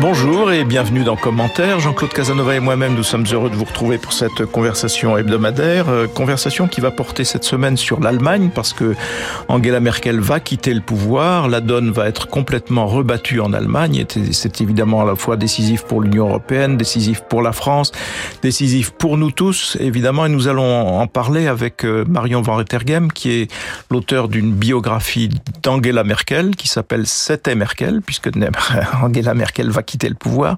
Bonjour et bienvenue dans Commentaire. Jean-Claude Casanova et moi-même, nous sommes heureux de vous retrouver pour cette conversation hebdomadaire. Euh, conversation qui va porter cette semaine sur l'Allemagne parce que Angela Merkel va quitter le pouvoir. La donne va être complètement rebattue en Allemagne. C'est évidemment à la fois décisif pour l'Union européenne, décisif pour la France, décisif pour nous tous, évidemment. Et nous allons en parler avec euh, Marion Van Rettergem, qui est l'auteur d'une biographie d'Angela Merkel qui s'appelle C'était Merkel, puisque Angela Merkel va quitter le pouvoir.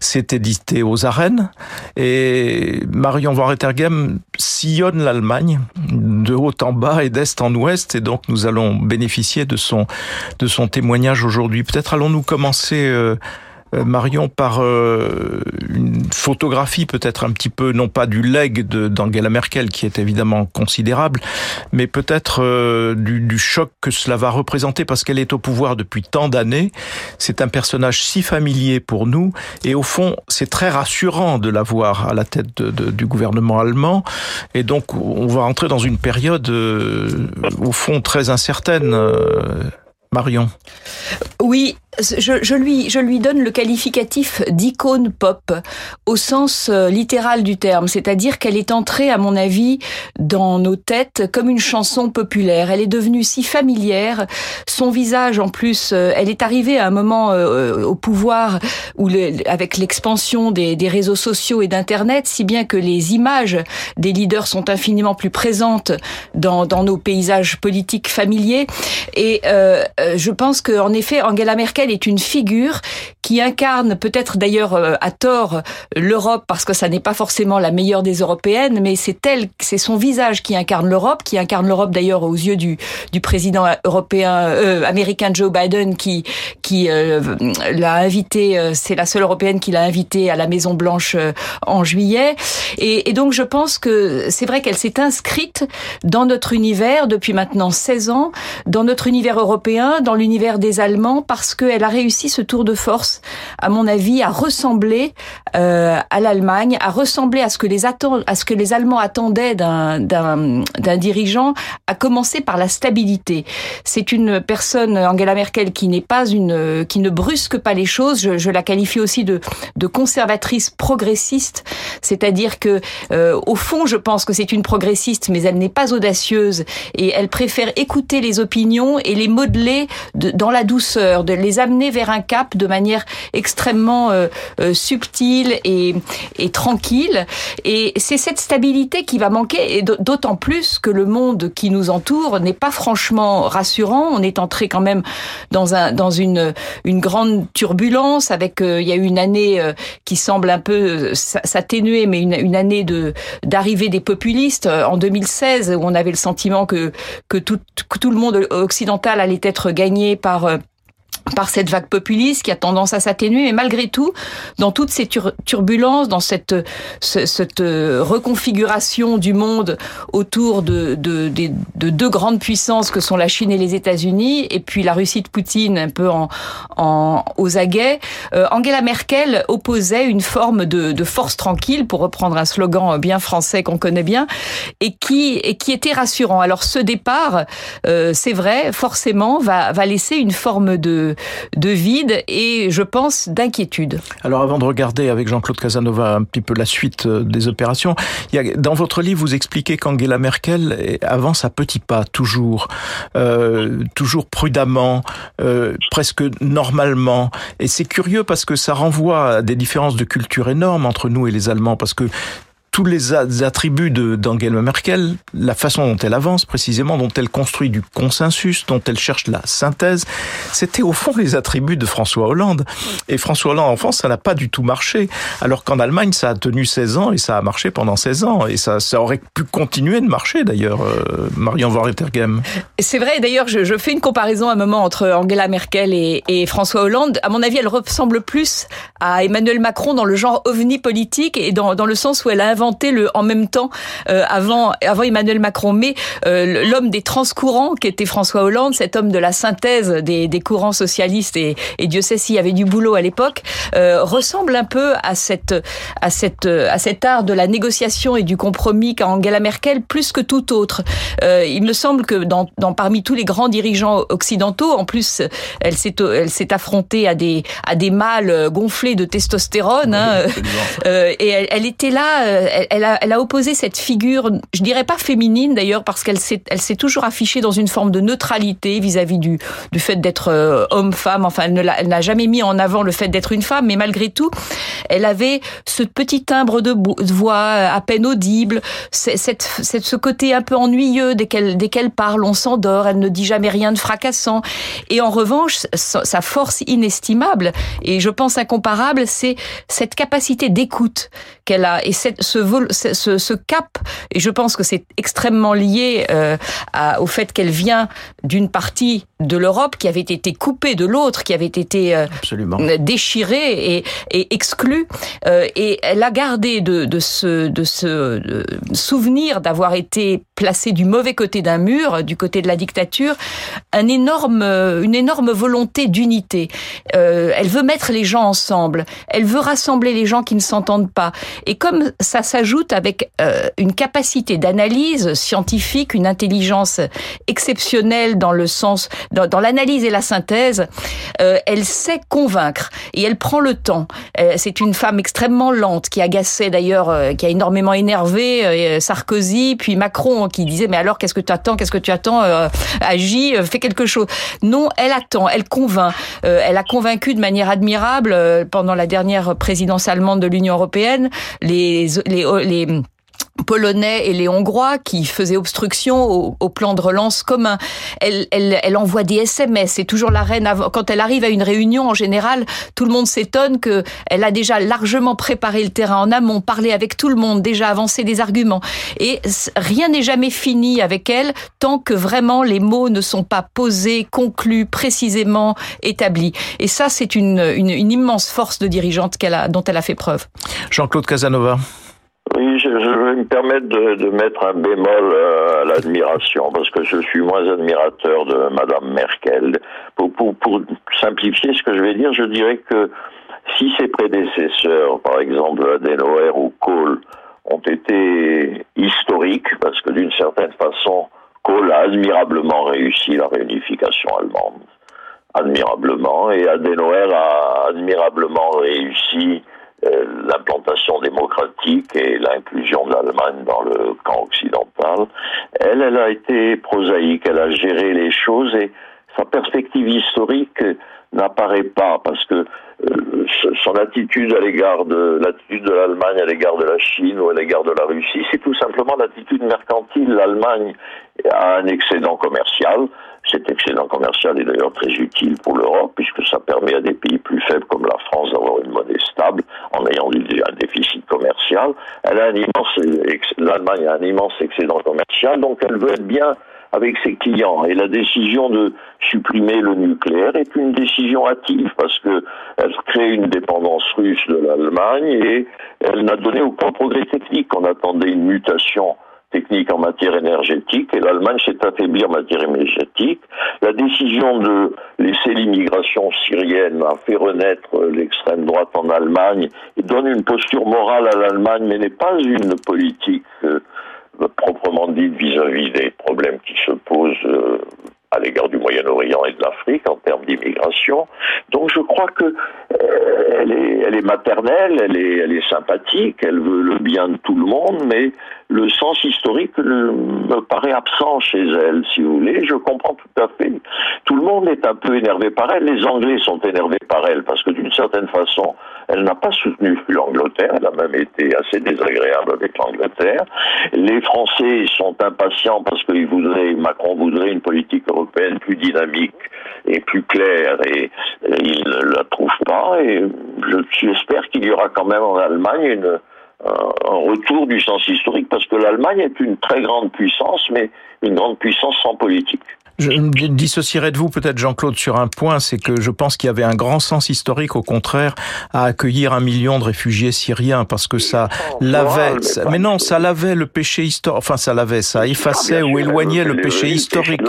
C'est édité aux arènes et Marion Van Rettergem sillonne l'Allemagne de haut en bas et d'est en ouest et donc nous allons bénéficier de son de son témoignage aujourd'hui. Peut-être allons-nous commencer euh, Marion, par euh, une photographie peut-être un petit peu, non pas du leg d'Angela Merkel, qui est évidemment considérable, mais peut-être euh, du, choc que cela va représenter parce qu'elle est au pouvoir depuis tant d'années. C'est un personnage si familier pour nous, et au fond, c'est très rassurant de la voir à la tête du gouvernement allemand, et donc on va entrer dans une période, au fond, très incertaine. Marion. Oui, je, je, lui, je lui donne le qualificatif d'icône pop au sens euh, littéral du terme, c'est-à-dire qu'elle est entrée, à mon avis, dans nos têtes comme une chanson populaire. Elle est devenue si familière, son visage en plus, euh, elle est arrivée à un moment euh, au pouvoir où, le, avec l'expansion des, des, réseaux sociaux et d'Internet, si bien que les images des leaders sont infiniment plus présentes dans, dans nos paysages politiques familiers. Et euh, je pense qu'en effet, Angela Merkel est une figure qui incarne peut-être d'ailleurs euh, à tort l'Europe parce que ça n'est pas forcément la meilleure des européennes, mais c'est elle, c'est son visage qui incarne l'Europe, qui incarne l'Europe d'ailleurs aux yeux du, président européen euh, américain Joe Biden qui euh, l'a invité, c'est la seule européenne qui l'a invité à la Maison Blanche en juillet, et, et donc je pense que c'est vrai qu'elle s'est inscrite dans notre univers depuis maintenant 16 ans, dans notre univers européen, dans l'univers des Allemands parce que elle a réussi ce tour de force, à mon avis, à ressembler euh, à l'Allemagne, à ressembler à ce que les, à ce que les Allemands attendaient d'un dirigeant, à commencer par la stabilité. C'est une personne, Angela Merkel, qui n'est pas une, qui ne brusque pas les choses. Je, la qualifie aussi de, de conservatrice progressiste, c'est-à-dire que euh, au fond, je pense que c'est une progressiste, mais elle n'est pas audacieuse et elle préfère écouter les opinions et les modeler de, dans la douceur, de les amener vers un cap de manière extrêmement euh, euh, subtile et, et tranquille. Et c'est cette stabilité qui va manquer, et d'autant plus que le monde qui nous entoure n'est pas franchement rassurant. On est entré quand même dans un dans une une grande turbulence avec euh, il y a eu une année euh, qui semble un peu euh, s'atténuer, mais une, une année de d'arrivée des populistes en 2016 où on avait le sentiment que que tout que tout le monde occidental allait être gagné par par cette vague populiste qui a tendance à s'atténuer, mais malgré tout, dans toutes ces turbulences, dans cette, cette euh, reconfiguration du monde autour de, de, de, de, deux grandes puissances que sont la Chine et les États-Unis, et puis la Russie de Poutine un peu en, en aux aguets, euh, Angela Merkel opposait une forme de, de force tranquille, pour reprendre un slogan bien français qu'on connaît bien, et qui, et qui était rassurant. Alors ce départ, euh, c'est vrai, forcément, va, va laisser une forme de de vide et, je pense, d'inquiétude. Alors, avant de regarder avec Jean-Claude Casanova un petit peu la suite euh, des opérations, dans votre livre, vous expliquez qu'Angela Merkel avance à petits pas, toujours, euh, toujours prudemment, euh, presque normalement. Et c'est curieux parce que ça renvoie à des différences de culture énormes entre nous et les Allemands, parce que tous les attributs d'Angela Merkel, la façon dont elle avance précisément, dont elle construit du consensus, dont elle cherche la synthèse, c'était au fond les attributs de François Hollande. Et François Hollande en France, ça n'a pas du tout marché. Alors qu'en Allemagne, ça a tenu 16 ans et ça a marché pendant 16 ans. Et ça, ça aurait pu continuer de marcher d'ailleurs, euh, Marion Van C'est vrai, d'ailleurs, je, je, fais une comparaison à un moment entre Angela Merkel et, et François Hollande. À mon avis, elle ressemble plus à Emmanuel Macron dans le genre ovni politique et dans, dans le sens où elle a inventé le en même temps avant avant Emmanuel Macron. Mais l'homme des transcourants, qui était François Hollande, cet homme de la synthèse des, des courants socialistes et, et Dieu sait s'il y avait du boulot à l'époque, ressemble un peu à cette à cette à cet art de la négociation et du compromis qu'a Angela Merkel plus que tout autre. il me semble que dans, dans parmi tous les grands dirigeants occidentaux, en plus, elle s'est elle s'est affrontée à des à des mâles gonflés de testostérone. Hein, euh, et elle, elle, était là. Elle, a, opposé cette figure, je dirais pas féminine d'ailleurs, parce qu'elle s'est toujours affichée dans une forme de neutralité vis-à-vis du fait d'être euh, homme-femme. Enfin, elle n'a jamais mis en avant le fait d'être une femme, mais malgré tout, elle avait ce petit timbre de voix à peine audible, cette, ce côté un peu ennuyeux dès qu'elle dès qu'elle parle, on s'endort. Elle ne dit jamais rien de fracassant. Et en revanche, sa force inestimable, et je pense incomparable, c'est cette capacité d'écoute qu'elle a et cette, ce, ce, cap. Et je pense que c'est extrêmement lié euh, au fait qu'elle vient d'une partie de l'Europe qui avait été coupée de l'autre, qui avait été euh, déchirée et, et exclue. Euh, et elle a gardé de, de ce, de ce souvenir d'avoir été placée du mauvais côté d'un mur, du côté de la dictature, un énorme, une énorme volonté d'unité. Euh, elle veut mettre les gens ensemble. Elle veut rassembler les gens qui ne s'entendent pas. Et comme ça s'ajoute avec euh, une capacité d'analyse scientifique, une intelligence exceptionnelle dans le sens dans, l'analyse et la synthèse, euh, elle sait convaincre et elle prend le temps. Euh, c'est une femme extrêmement lente qui agaçait d'ailleurs, euh, qui a énormément énervé Sarkozy, puis Macron qui disait mais alors qu'est-ce que tu attends, qu'est-ce que tu attends, agis, fais quelque chose. Non, elle attend, elle convainc. elle a convaincu de manière admirable pendant la dernière présidence allemande de l'Union européenne les les, les polonais et les hongrois qui faisaient obstruction au, plan de relance commun. Elle, elle, elle, envoie des SMS. C'est toujours la reine. Quand elle arrive à une réunion, en général, tout le monde s'étonne que elle a déjà largement préparé le terrain en amont, parlé avec tout le monde, déjà avancé des arguments. Et rien n'est jamais fini avec elle tant que vraiment les mots ne sont pas posés, conclus, précisément établis. Et ça, c'est une, une, une immense force de dirigeante qu'elle a, dont elle a fait preuve. Jean-Claude Casanova. Vais me permettre de, mettre un bémol euh, à l'admiration, parce que je suis moins admirateur de Madame Merkel. Pour, simplifier ce que je vais dire, je dirais que si ses prédécesseurs, par exemple Adenauer ou Kohl, ont été historiques, parce que d'une certaine façon, Kohl a admirablement réussi la réunification allemande, admirablement, et Adenauer a admirablement réussi l'implantation démocratique et l'inclusion de l'Allemagne dans le camp occidental. Elle, elle a été prosaïque, elle a géré les choses et sa perspective historique n'apparaît pas parce que euh, son attitude à l'égard de l'attitude de l'Allemagne à l'égard de la Chine ou à l'égard de la Russie, c'est tout simplement l'attitude mercantile. L'Allemagne a un excédent commercial. Cet excédent commercial est d'ailleurs très utile pour l'Europe puisque ça permet à des pays plus faibles comme la France d'avoir une monnaie stable en ayant un déficit commercial. Elle a un immense, l'Allemagne a un immense excédent commercial, donc elle veut être bien avec ses clients. Et la décision de supprimer le nucléaire est une décision hâtive parce que elle crée une dépendance russe de l'Allemagne et elle n'a donné aucun progrès technique. On attendait une mutation technique en matière énergétique et l'Allemagne s'est affaiblie en matière énergétique. La décision de laisser l'immigration syrienne a fait renaître l'extrême droite en Allemagne et donne une posture morale à l'Allemagne mais n'est pas une politique euh, proprement dite vis-à-vis des problèmes qui se posent euh, à l'égard du Moyen-Orient et de l'Afrique en termes d'immigration. Donc je crois que euh, elle, est, elle est maternelle, elle est sympathique, elle veut le bien de tout le monde, mais le sens historique me paraît absent chez elle, si vous voulez. Je comprends tout à fait. Tout le monde est un peu énervé par elle. Les Anglais sont énervés par elle parce que d'une certaine façon, elle n'a pas soutenu l'Angleterre. Elle a même été assez désagréable avec l'Angleterre. Les Français sont impatients parce qu'ils voudraient, Macron voudrait une politique européenne plus dynamique et plus claire et, ils ne la trouvent pas. Et j'espère qu'il y aura quand même en Allemagne une un retour du sens historique parce que l'Allemagne est une très grande puissance, mais une grande puissance sans politique. Je dissocierai de vous peut-être Jean-Claude sur un point, c'est que je pense qu'il y avait un grand sens historique au contraire à accueillir un million de réfugiés syriens parce que ça lavait, mais non, ça lavait le péché historique, enfin ça lavait, ça effaçait ou éloignait le péché historique,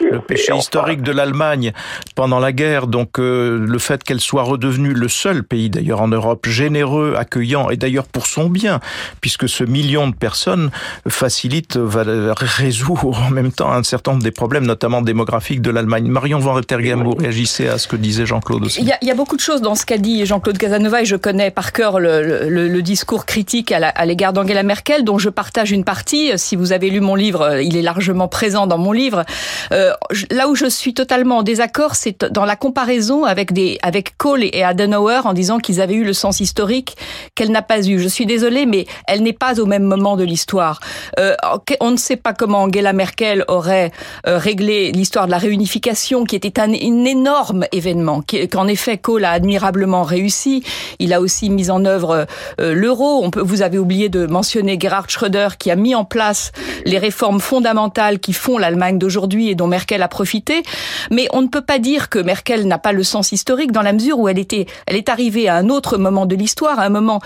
le péché historique de l'Allemagne pendant la guerre. Donc euh, le fait qu'elle soit redevenue le seul pays d'ailleurs en Europe généreux, accueillant et d'ailleurs pour son bien, puisque ce million de personnes facilite, va résoudre en même temps un certain nombre des problèmes notamment démographique de l'Allemagne. Marion Van Rettergem, vous réagissez à ce que disait Jean-Claude aussi. Il y, a, beaucoup de choses dans ce qu'a dit Jean-Claude Casanova et je connais par cœur le, discours critique à l'égard d'Angela Merkel, dont je partage une partie. Si vous avez lu mon livre, il est largement présent dans mon livre. Euh, là où je suis totalement en désaccord, c'est dans la comparaison avec des avec Kohl et Adenauer en disant qu'ils avaient eu le sens historique qu'elle n'a pas eu. Je suis désolée, mais elle n'est pas au même moment de l'histoire. Euh, on ne sait pas comment Angela Merkel aurait euh, l'histoire de la réunification, qui était un, énorme événement, qu'en effet Kohl a admirablement réussi. Il a aussi mis en œuvre euh, l'euro. On peut, vous avez oublié de mentionner Gerhard Schröder, qui a mis en place les réformes fondamentales qui font l'Allemagne d'aujourd'hui et dont Merkel a profité. Mais on ne peut pas dire que Merkel n'a pas le sens historique dans la mesure où elle était, elle est arrivée à un autre moment de l'histoire, à un moment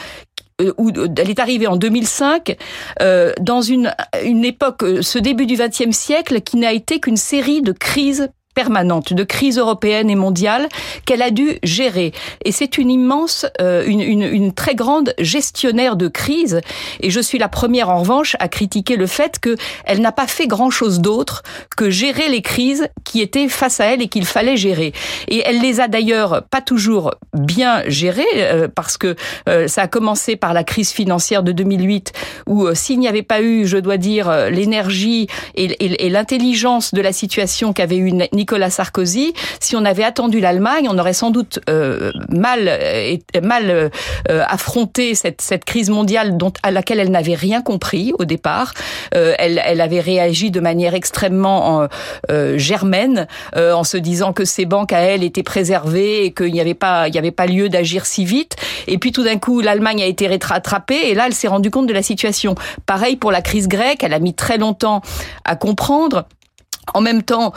où elle est arrivée en 2005 euh, dans une, une époque, euh, ce début du XXe siècle, qui n'a été qu'une série de crises permanente de crise européenne et mondiale qu'elle a dû gérer. Et c'est une immense, euh, une, une, une, très grande gestionnaire de crise. Et je suis la première, en revanche, à critiquer le fait qu'elle n'a pas fait grand-chose d'autre que gérer les crises qui étaient face à elle et qu'il fallait gérer. Et elle les a d'ailleurs pas toujours bien gérées, euh, parce que euh, ça a commencé par la crise financière de 2008, où s'il n'y avait pas eu, je dois dire, l'énergie et, et, et l'intelligence de la situation qu'avait eu Nicolas Sarkozy, si on avait attendu l'Allemagne, on aurait sans doute euh, mal euh, mal euh, affronté cette, cette crise mondiale dont à laquelle elle n'avait rien compris au départ. elle, elle avait réagi de manière extrêmement germaine en se disant que ses banques à elle étaient préservées et qu'il n'y avait pas il n'y avait pas lieu d'agir si vite. Et puis tout d'un coup, l'Allemagne a été rattrapée et là, elle s'est rendue compte de la situation. Pareil pour la crise grecque, elle a mis très longtemps à comprendre. En même temps,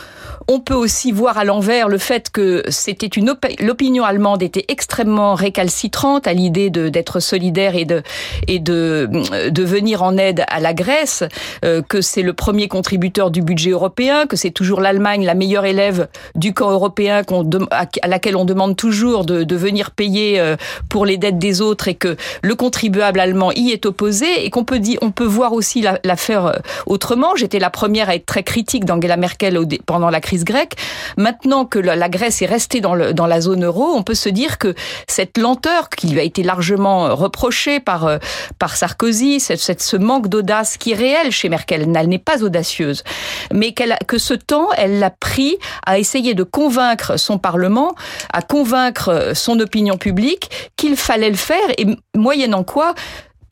on peut aussi voir à l'envers le fait que c'était une l'opinion allemande était extrêmement récalcitrante à l'idée d'être solidaire et de et de de venir en aide à la Grèce, euh, que c'est le premier contributeur du budget européen, que c'est toujours l'Allemagne la meilleure élève du camp européen qu'on à laquelle on demande toujours de, de venir payer euh, pour les dettes des autres et que le contribuable allemand y est opposé et qu'on peut dire on peut voir aussi l'affaire euh, autrement. J'étais la première à être très critique d'Angela Merkel pendant la crise grecque. Maintenant que la Grèce est restée dans, la zone euro, on peut se dire que cette lenteur qui lui a été largement reprochée par, euh, Sarkozy, ce manque d'audace qui est réel chez Merkel, elle n'est pas audacieuse, mais que ce temps, elle l'a pris à essayer de convaincre son Parlement, à convaincre son opinion publique qu'il fallait le faire et moyennant quoi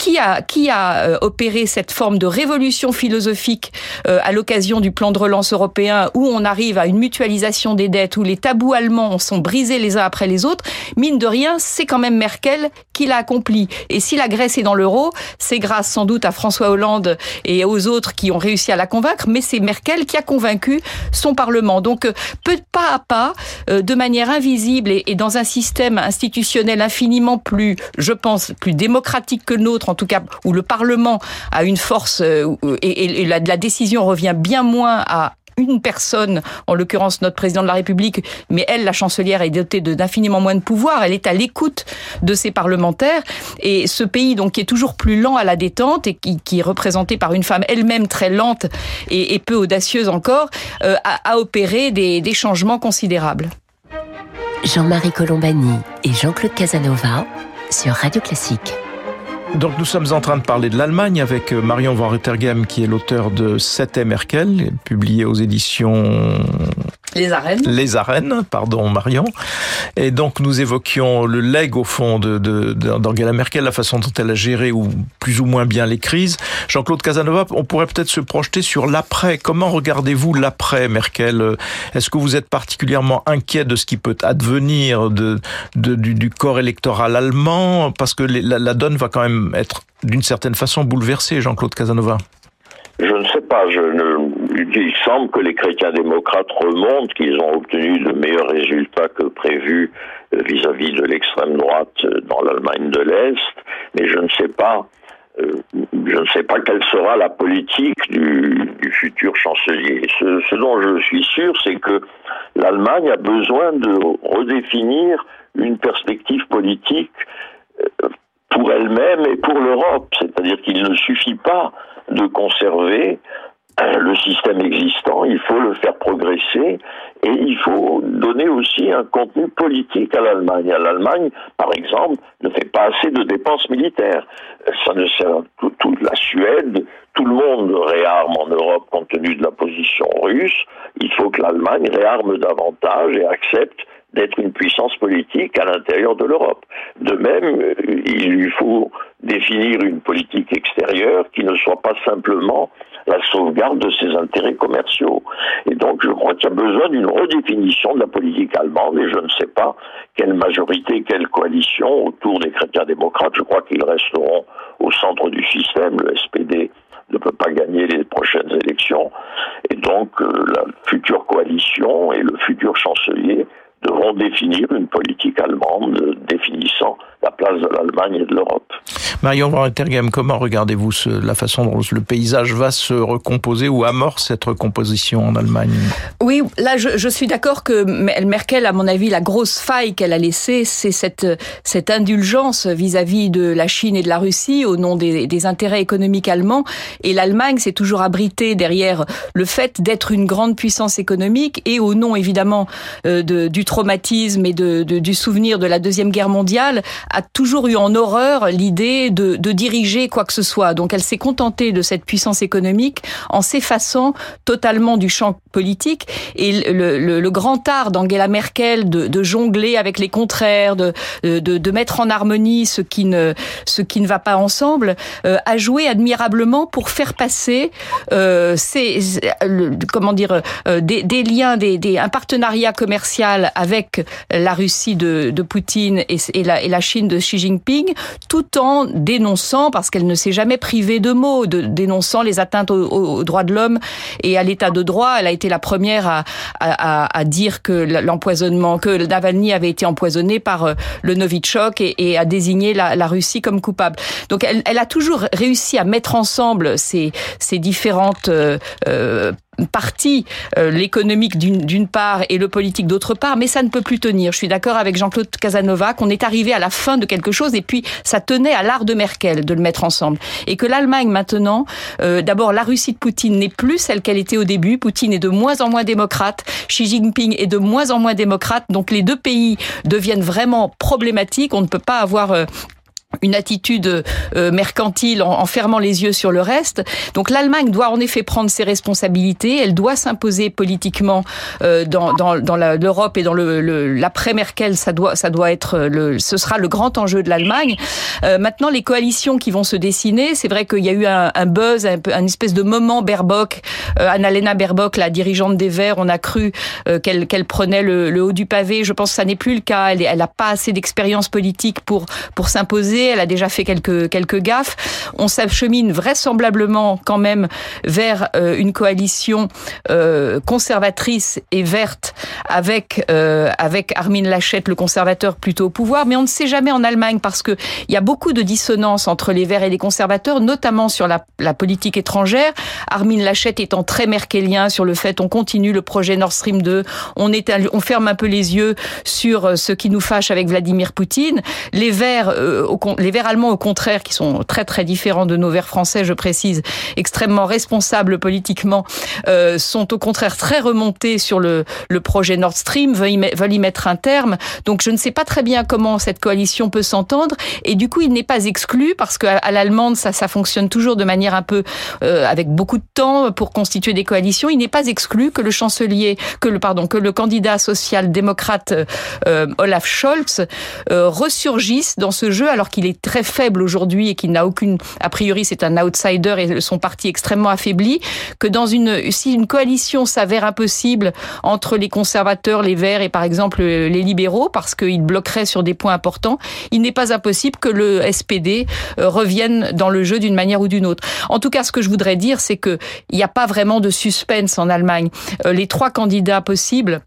qui a, qui a euh, opéré cette forme de révolution philosophique euh, à l'occasion du plan de relance européen où on arrive à une mutualisation des dettes, où les tabous allemands sont brisés les uns après les autres, mine de rien, c'est quand même Merkel qui l'a accompli. Et si la Grèce est dans l'euro, c'est grâce sans doute à François Hollande et aux autres qui ont réussi à la convaincre, mais c'est Merkel qui a convaincu son Parlement. Donc, euh, peu pas à pas, de manière invisible et, et dans un système institutionnel infiniment plus, je pense, plus démocratique que le nôtre, en tout cas où le Parlement a une force euh, et, la, décision revient bien moins à une personne, en l'occurrence notre président de la République, mais elle, la chancelière, est dotée d'infiniment moins de pouvoir. Elle est à l'écoute de ses parlementaires. Et ce pays, donc, qui est toujours plus lent à la détente et qui, est représenté par une femme elle-même très lente et, peu audacieuse encore, euh, a, opéré des, des changements considérables. Jean-Marie Colombani et Jean-Claude Casanova sur Radio Classique. Donc nous sommes en train de parler de l'Allemagne avec euh, Marion Van Rettergem qui est l'auteur de 7 Merkel, publié aux éditions les arènes. Les arènes, pardon Marion. Et donc nous évoquions le leg au fond de, d'Angela Merkel, la façon dont elle a géré ou plus ou moins bien les crises. Jean-Claude Casanova, on pourrait peut-être se projeter sur l'après. Comment regardez-vous l'après Merkel? Est-ce que vous êtes particulièrement inquiet de ce qui peut advenir de, du, corps électoral allemand? Parce que la, la donne va quand même être d'une certaine façon bouleversée, Jean-Claude Casanova. Je ne sais pas, je ne il semble que les chrétiens démocrates remontent, qu'ils ont obtenu de meilleurs résultats que prévus euh, vis-à-vis de l'extrême droite euh, dans l'Allemagne de l'Est, mais je ne sais pas. Euh, je ne sais pas quelle sera la politique du, futur chancelier. Ce, ce, dont je suis sûr, c'est que l'Allemagne a besoin de redéfinir une perspective politique pour elle-même et pour l'Europe. C'est-à-dire qu'il ne suffit pas de conserver le système existant, il faut le faire progresser et il faut donner aussi un contenu politique à l'Allemagne. L'Allemagne, par exemple, ne fait pas assez de dépenses militaires. Ça ne sert toute la Suède, tout le monde réarme en Europe compte tenu de la position russe. Il faut que l'Allemagne réarme davantage et accepte d'être une puissance politique à l'intérieur de l'Europe. De même, il lui faut définir une politique extérieure qui ne soit pas simplement la sauvegarde de ses intérêts commerciaux. Et donc, je crois qu'il y a besoin d'une redéfinition de la politique allemande, et je ne sais pas quelle majorité, quelle coalition autour des chrétiens démocrates. Je crois qu'ils resteront au centre du système. Le SPD ne peut pas gagner les prochaines élections. Et donc, euh, la future coalition et le futur chancelier devront définir une politique allemande définissant la place de l'Allemagne et de l'Europe. Marion Van comment regardez-vous la façon dont le paysage va se recomposer ou amorce cette recomposition en Allemagne? Oui, là je, je suis d'accord que Merkel, à mon avis, la grosse faille qu'elle a laissée, c'est cette, cette indulgence vis-à-vis de la Chine et de la Russie au nom des, des intérêts économiques allemands. Et l'Allemagne s'est toujours abritée derrière le fait d'être une grande puissance économique et au nom évidemment euh, de, du traumatisme et de, de, du souvenir de la Deuxième Guerre mondiale, a toujours eu en horreur l'idée de, de, diriger quoi que ce soit. Donc elle s'est contentée de cette puissance économique en s'effaçant totalement du champ politique. Et le, le, le grand art d'Angela Merkel de, de, jongler avec les contraires, de, de, de, mettre en harmonie ce qui ne, ce qui ne va pas ensemble, euh, a joué admirablement pour faire passer euh, ces, comment dire, euh, des, des, liens, des, des, un partenariat commercial avec la Russie de, Poutine et, la, Chine de Xi Jinping, tout en dénonçant, parce qu'elle ne s'est jamais privée de mots, de dénonçant les atteintes aux, droits de l'homme et à l'état de droit. Elle a été la première à, dire que l'empoisonnement, que Navalny avait été empoisonné par euh, le Novichok et, à désigner la, Russie comme coupable. Donc elle, a toujours réussi à mettre ensemble ces, ces différentes euh, euh, partie, euh, l'économique d'une part et le politique d'autre part, mais ça ne peut plus tenir. Je suis d'accord avec Jean-Claude Casanova qu'on est arrivé à la fin de quelque chose et puis ça tenait à l'art de Merkel de le mettre ensemble. Et que l'Allemagne maintenant, euh, d'abord la Russie de Poutine n'est plus celle qu'elle était au début. Poutine est de moins en moins démocrate, Xi Jinping est de moins en moins démocrate, donc les deux pays deviennent vraiment problématiques. On ne peut pas avoir... Euh, une attitude euh, mercantile en, fermant les yeux sur le reste. Donc l'Allemagne doit en effet prendre ses responsabilités, elle doit s'imposer politiquement euh, dans, dans, dans l'Europe et dans le, l'après Merkel, ça doit ça doit être le ce sera le grand enjeu de l'Allemagne. Euh, maintenant les coalitions qui vont se dessiner, c'est vrai qu'il y a eu un, un buzz, un, un, espèce de moment Baerbock, euh, Annalena Baerbock, la dirigeante des Verts, on a cru euh, qu'elle qu'elle prenait le, le, haut du pavé. Je pense que ça n'est plus le cas. Elle elle a pas assez d'expérience politique pour pour s'imposer elle a déjà fait quelques quelques gaffes. On s'achemine vraisemblablement quand même vers euh, une coalition euh, conservatrice et verte avec euh, avec Armin Laschet, le conservateur plutôt au pouvoir, mais on ne sait jamais en Allemagne parce que il y a beaucoup de dissonance entre les verts et les conservateurs, notamment sur la, politique étrangère. Armin Laschet étant très merkelien sur le fait on continue le projet Nord Stream 2, on on ferme un peu les yeux sur ce qui nous fâche avec Vladimir Poutine. Les verts au les Verts allemands, au contraire, qui sont très très différents de nos Verts français, je précise, extrêmement responsables politiquement, euh, sont au contraire très remontés sur le, le projet Nord Stream, veulent y, mettre un terme. Donc je ne sais pas très bien comment cette coalition peut s'entendre. Et du coup, il n'est pas exclu, parce qu'à à, l'allemande, ça, ça fonctionne toujours de manière un peu euh, avec beaucoup de temps pour constituer des coalitions. Il n'est pas exclu que le chancelier, que le pardon, que le candidat social-démocrate euh, Olaf Scholz euh, ressurgisse dans ce jeu alors qu'il est est très faible aujourd'hui et qu'il n'a aucune, a priori, c'est un outsider et son parti extrêmement affaibli, que dans une, si une coalition s'avère impossible entre les conservateurs, les Verts et par exemple les libéraux, parce qu'ils bloqueraient sur des points importants, il n'est pas impossible que le SPD euh, revienne dans le jeu d'une manière ou d'une autre. En tout cas, ce que je voudrais dire, c'est que il n'y a pas vraiment de suspense en Allemagne. Euh, les trois candidats possibles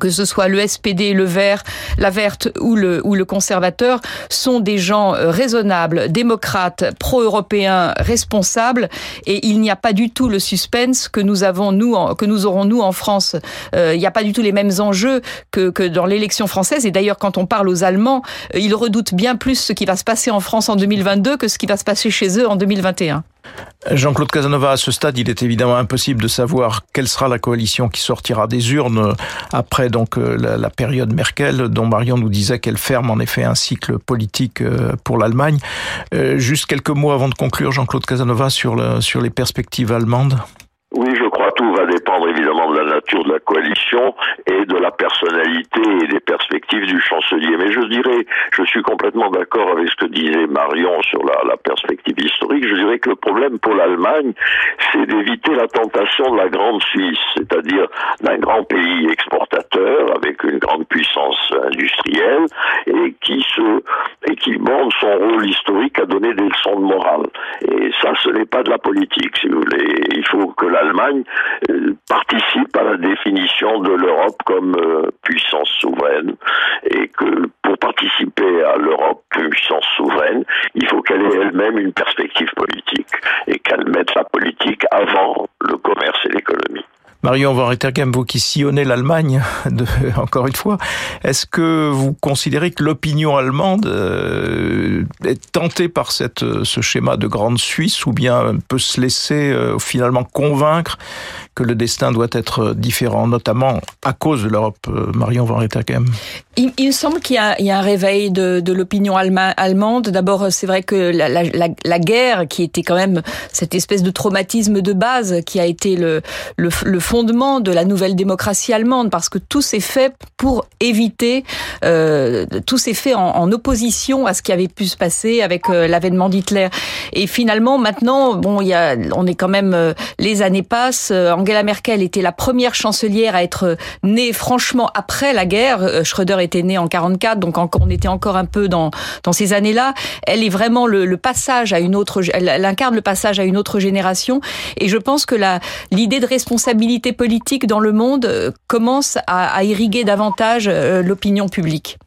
que ce soit le SPD, le vert, la verte ou le, ou le conservateur, sont des gens euh, raisonnables, démocrates, pro-européens, responsables, et il n'y a pas du tout le suspense que nous avons nous, que nous aurons nous en France. Euh, il n'y a pas du tout les mêmes enjeux que, que dans l'élection française. Et d'ailleurs, quand on parle aux Allemands, euh, ils redoutent bien plus ce qui va se passer en France en 2022 que ce qui va se passer chez eux en 2021. Jean-Claude Casanova, à ce stade, il est évidemment impossible de savoir quelle sera la coalition qui sortira des urnes après donc euh, la, période Merkel, dont Marion nous disait qu'elle ferme en effet un cycle politique euh, pour l'Allemagne. Euh, juste quelques mots avant de conclure, Jean-Claude Casanova, sur, sur les perspectives allemandes. Oui, je crois tout va dépendre de la nature de la coalition et de la personnalité et des perspectives du chancelier. Mais je dirais, je suis complètement d'accord avec ce que disait Marion sur la, perspective historique. Je dirais que le problème pour l'Allemagne, c'est d'éviter la tentation de la grande Suisse, c'est-à-dire d'un grand pays exportateur avec une grande puissance industrielle et qui se et qui bande son rôle historique à donner des leçons de morale. Et ça, ce n'est pas de la politique, si vous voulez. Il faut que l'Allemagne euh, participe à la définition de l'Europe comme euh, puissance souveraine et que pour participer à l'Europe puissance souveraine, il faut qu'elle ait elle-même une perspective politique et qu'elle mette la politique avant le commerce et l'économie. Marion Van Rettergem, vous qui sillonnez l'Allemagne, encore une fois, est-ce que vous considérez que l'opinion allemande euh, est tentée par cette, ce schéma de grande Suisse ou bien peut se laisser euh, finalement convaincre que le destin doit être différent, notamment à cause de l'Europe, euh, Marion Van Rettergem il, il, me semble qu'il y, y, a un réveil de, de l'opinion allemande. D'abord, c'est vrai que la, la, la, guerre, qui était quand même cette espèce de traumatisme de base, qui a été le, le, le fondement de la nouvelle démocratie allemande, parce que tout s'est fait pour éviter, euh, tout s'est fait en, en, opposition à ce qui avait pu se passer avec euh, l'avènement d'Hitler. Et finalement, maintenant, bon, il y a, on est quand même, euh, les années passent. Euh, Angela Merkel était la première chancelière à être née franchement après la guerre. Schröder était née en 44, donc on était encore un peu dans dans ces années-là. Elle est vraiment le, le, passage à une autre, elle, incarne le passage à une autre génération. Et je pense que la l'idée de responsabilité politique dans le monde euh, commence à, à irriguer davantage euh, l'opinion publique.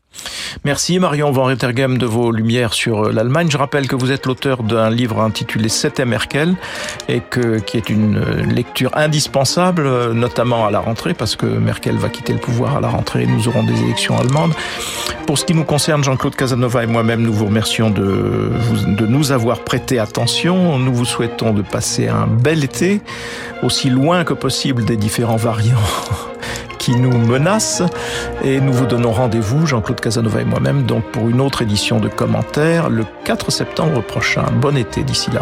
Merci Marion Van Rettergem de vos lumières sur euh, l'Allemagne. Je rappelle que vous êtes l'auteur d'un livre intitulé C'était Merkel et que, qui est une euh, lecture indispensable, euh, notamment à la rentrée, parce que Merkel va quitter le pouvoir à la rentrée et nous aurons des élections allemandes. Pour ce qui nous concerne, Jean-Claude Casanova et moi-même, nous vous remercions de nous avoir prêté attention. Nous vous souhaitons de passer un bel été, aussi loin que possible des différents variants qui nous menace. Et nous vous donnons rendez-vous, Jean-Claude Casanova et moi-même, donc pour une autre édition de commentaires le 4 septembre prochain. Bon été d'ici là.